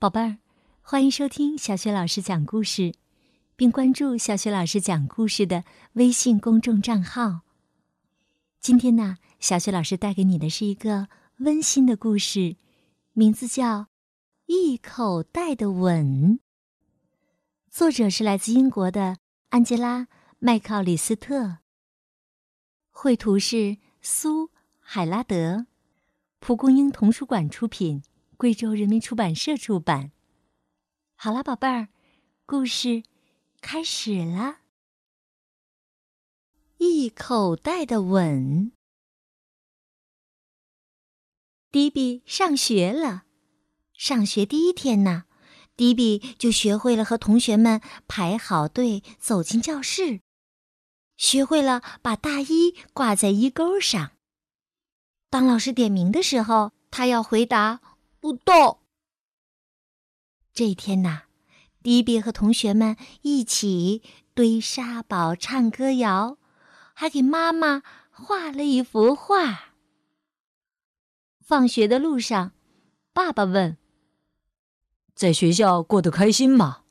宝贝儿，欢迎收听小雪老师讲故事，并关注小雪老师讲故事的微信公众账号。今天呢，小雪老师带给你的是一个温馨的故事，名字叫《一口袋的吻》。作者是来自英国的安吉拉·麦克奥里斯特，绘图是苏·海拉德，蒲公英童书馆出品。贵州人民出版社出版。好了，宝贝儿，故事开始了。一口袋的吻。迪比上学了，上学第一天呢，迪比就学会了和同学们排好队走进教室，学会了把大衣挂在衣钩上。当老师点名的时候，他要回答。不动。这一天呐，迪比和同学们一起堆沙堡、唱歌谣，还给妈妈画了一幅画。放学的路上，爸爸问：“在学校过得开心吗？”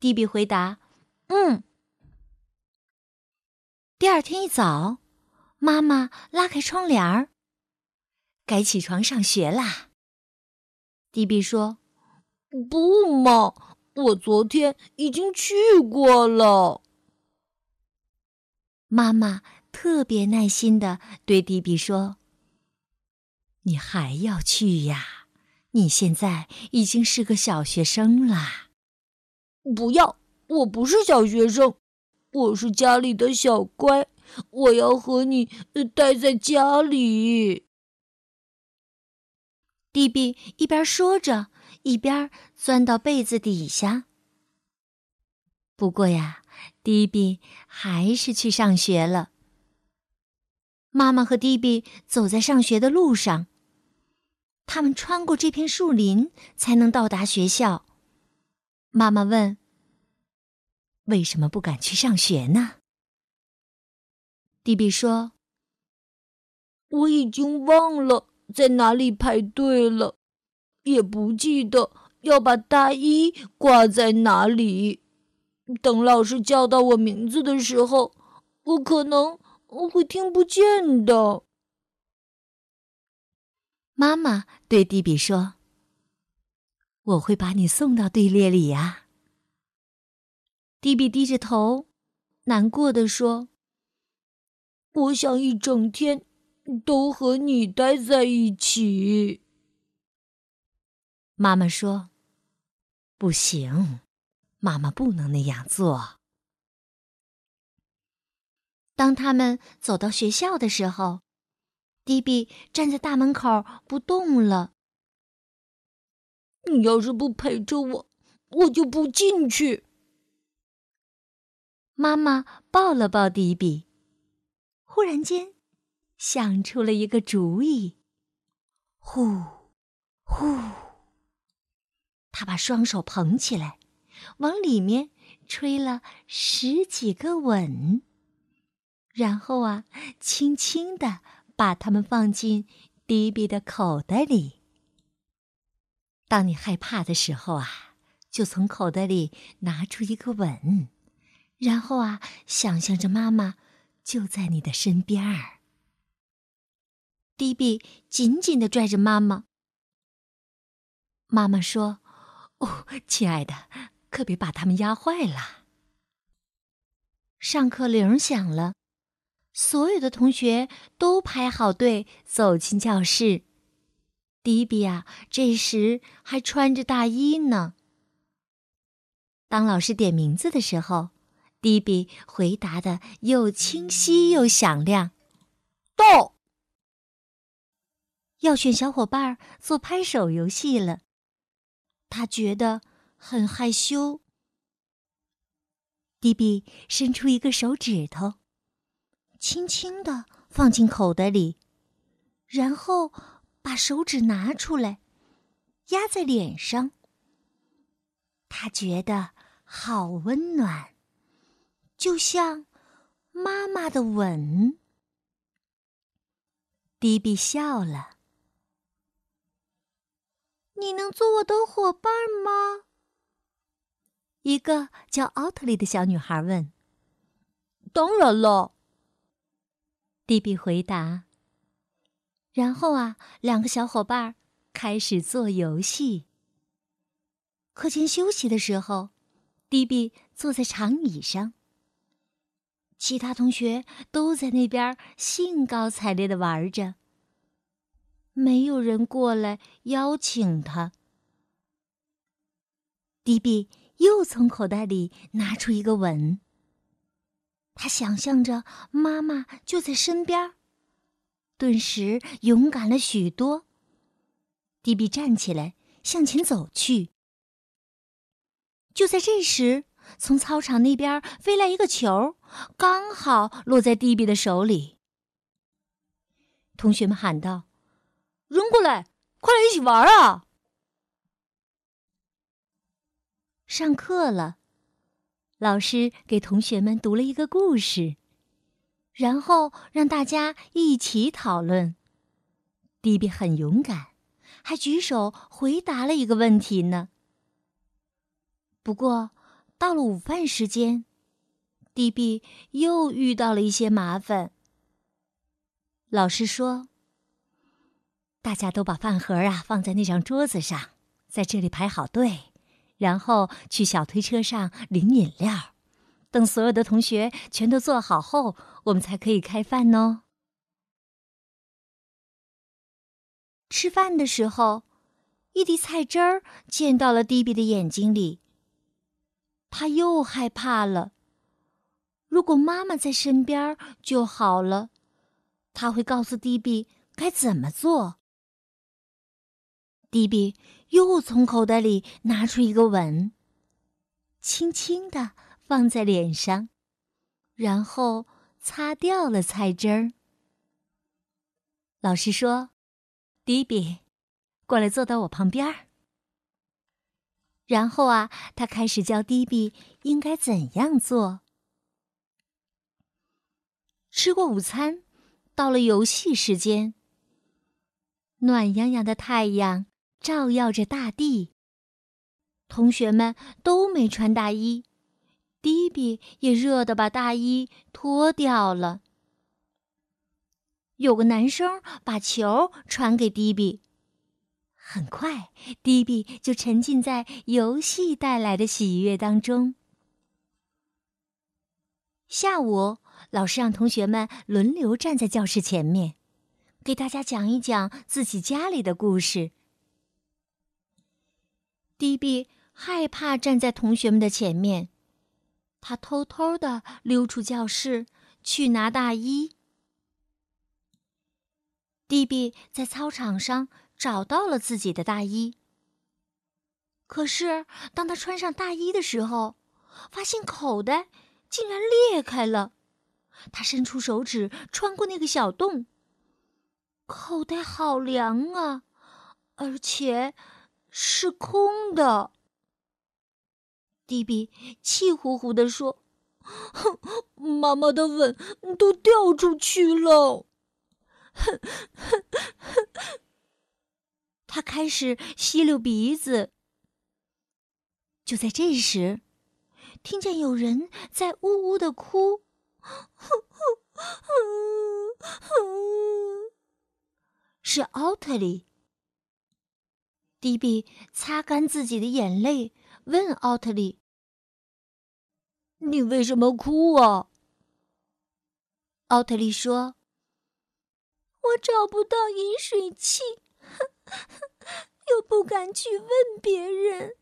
迪比回答：“嗯。”第二天一早，妈妈拉开窗帘儿：“该起床上学啦。”迪比说：“不嘛，我昨天已经去过了。”妈妈特别耐心的对迪比说：“你还要去呀？你现在已经是个小学生啦。”“不要，我不是小学生，我是家里的小乖，我要和你待在家里。”迪比一边说着，一边钻到被子底下。不过呀，迪比还是去上学了。妈妈和迪比走在上学的路上，他们穿过这片树林才能到达学校。妈妈问：“为什么不敢去上学呢？”迪比说：“我已经忘了。”在哪里排队了，也不记得要把大衣挂在哪里。等老师叫到我名字的时候，我可能会听不见的。妈妈对迪比说：“我会把你送到队列里呀。”迪比低着头，难过的说：“我想一整天。”都和你待在一起。妈妈说：“不行，妈妈不能那样做。”当他们走到学校的时候，迪比站在大门口不动了。你要是不陪着我，我就不进去。妈妈抱了抱迪比，忽然间。想出了一个主意，呼，呼！他把双手捧起来，往里面吹了十几个吻，然后啊，轻轻的把它们放进迪比的口袋里。当你害怕的时候啊，就从口袋里拿出一个吻，然后啊，想象着妈妈就在你的身边儿。迪比紧紧的拽着妈妈。妈妈说：“哦，亲爱的，可别把他们压坏了。”上课铃响了，所有的同学都排好队走进教室。迪比啊，这时还穿着大衣呢。当老师点名字的时候，迪比回答的又清晰又响亮：“到。”要选小伙伴做拍手游戏了，他觉得很害羞。迪比伸出一个手指头，轻轻的放进口袋里，然后把手指拿出来，压在脸上。他觉得好温暖，就像妈妈的吻。迪比笑了。你能做我的伙伴吗？一个叫奥特利的小女孩问。当然了，迪比回答。然后啊，两个小伙伴开始做游戏。课间休息的时候，迪比坐在长椅上，其他同学都在那边兴高采烈的玩着。没有人过来邀请他。迪比又从口袋里拿出一个吻。他想象着妈妈就在身边，顿时勇敢了许多。迪比站起来向前走去。就在这时，从操场那边飞来一个球，刚好落在迪比的手里。同学们喊道。扔过来，快来一起玩啊！上课了，老师给同学们读了一个故事，然后让大家一起讨论。迪比很勇敢，还举手回答了一个问题呢。不过，到了午饭时间，迪比又遇到了一些麻烦。老师说。大家都把饭盒啊放在那张桌子上，在这里排好队，然后去小推车上领饮料。等所有的同学全都坐好后，我们才可以开饭哦。吃饭的时候，一滴菜汁儿溅到了迪比的眼睛里。他又害怕了。如果妈妈在身边就好了，他会告诉迪比该怎么做。迪比又从口袋里拿出一个吻，轻轻的放在脸上，然后擦掉了菜汁儿。老师说：“迪比，过来坐到我旁边儿。”然后啊，他开始教迪比应该怎样做。吃过午餐，到了游戏时间。暖洋洋的太阳。照耀着大地。同学们都没穿大衣，迪比也热得把大衣脱掉了。有个男生把球传给迪比，很快，迪比就沉浸在游戏带来的喜悦当中。下午，老师让同学们轮流站在教室前面，给大家讲一讲自己家里的故事。迪比害怕站在同学们的前面，他偷偷的溜出教室去拿大衣。迪比在操场上找到了自己的大衣，可是当他穿上大衣的时候，发现口袋竟然裂开了。他伸出手指穿过那个小洞，口袋好凉啊，而且。是空的。迪比气呼呼地说：“哼妈妈的吻都掉出去了。”哼他开始吸溜鼻子。就在这时，听见有人在呜呜的哭，是奥特利。迪比擦干自己的眼泪，问奥特利：“你为什么哭啊？”奥特利说：“我找不到饮水器，又不敢去问别人。”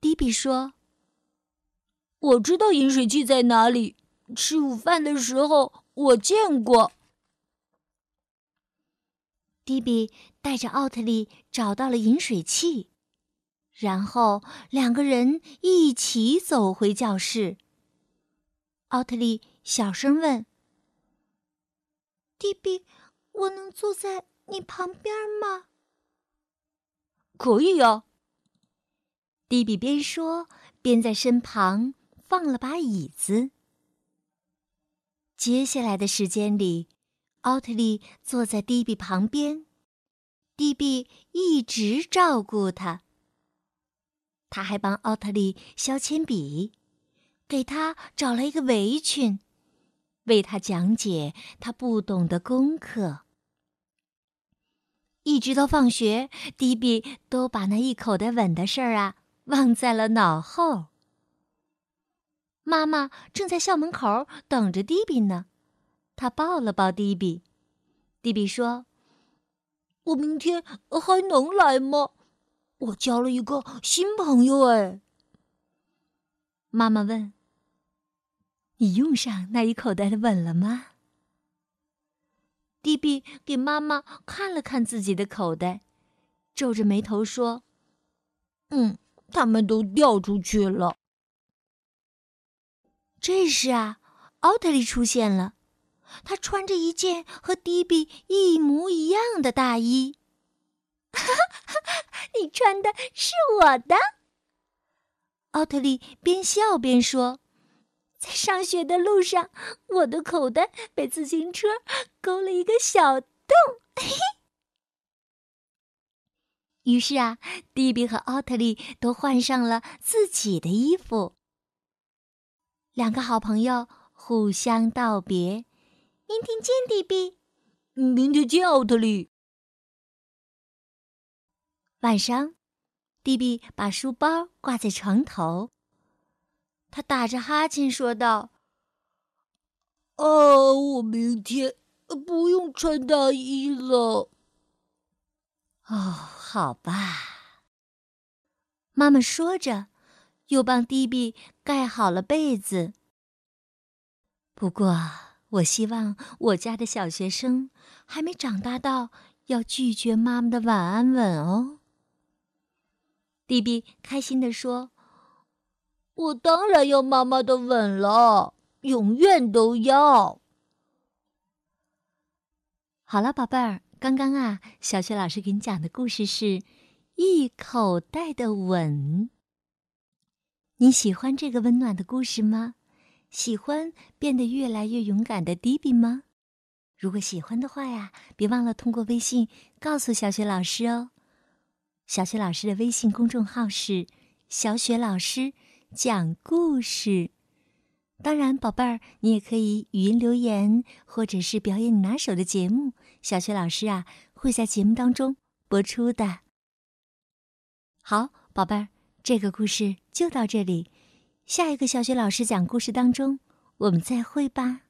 迪比说：“我知道饮水器在哪里，吃午饭的时候我见过。”迪比带着奥特利找到了饮水器，然后两个人一起走回教室。奥特利小声问：“迪比，我能坐在你旁边吗？”“可以呀。”迪比边说边在身旁放了把椅子。接下来的时间里。奥特利坐在迪比旁边，迪比一直照顾他。他还帮奥特利削铅笔，给他找了一个围裙，为他讲解他不懂的功课。一直到放学，迪比都把那一口袋吻的事儿啊忘在了脑后。妈妈正在校门口等着迪比呢，他抱了抱迪比。迪比说：“我明天还能来吗？我交了一个新朋友。”哎，妈妈问：“你用上那一口袋的吻了吗？”迪比给妈妈看了看自己的口袋，皱着眉头说：“嗯，他们都掉出去了。”这时啊，奥特利出现了，他穿着一件和迪比一模一样的大衣。你穿的是我的，奥特利边笑边说。在上学的路上，我的口袋被自行车勾了一个小洞。于是啊，迪比和奥特利都换上了自己的衣服。两个好朋友互相道别：“明天见，迪比。”“明天见，奥特利。”晚上，迪比把书包挂在床头。他打着哈欠说道：“哦，我明天不用穿大衣了。”哦，好吧。妈妈说着，又帮迪比盖好了被子。不过，我希望我家的小学生还没长大到要拒绝妈妈的晚安吻哦。迪比开心地说。我当然要妈妈的吻了，永远都要。好了，宝贝儿，刚刚啊，小雪老师给你讲的故事是《一口袋的吻》。你喜欢这个温暖的故事吗？喜欢变得越来越勇敢的迪比吗？如果喜欢的话呀，别忘了通过微信告诉小雪老师哦。小雪老师的微信公众号是“小雪老师”。讲故事，当然，宝贝儿，你也可以语音留言，或者是表演你拿手的节目，小雪老师啊会在节目当中播出的。好，宝贝儿，这个故事就到这里，下一个小学老师讲故事当中，我们再会吧。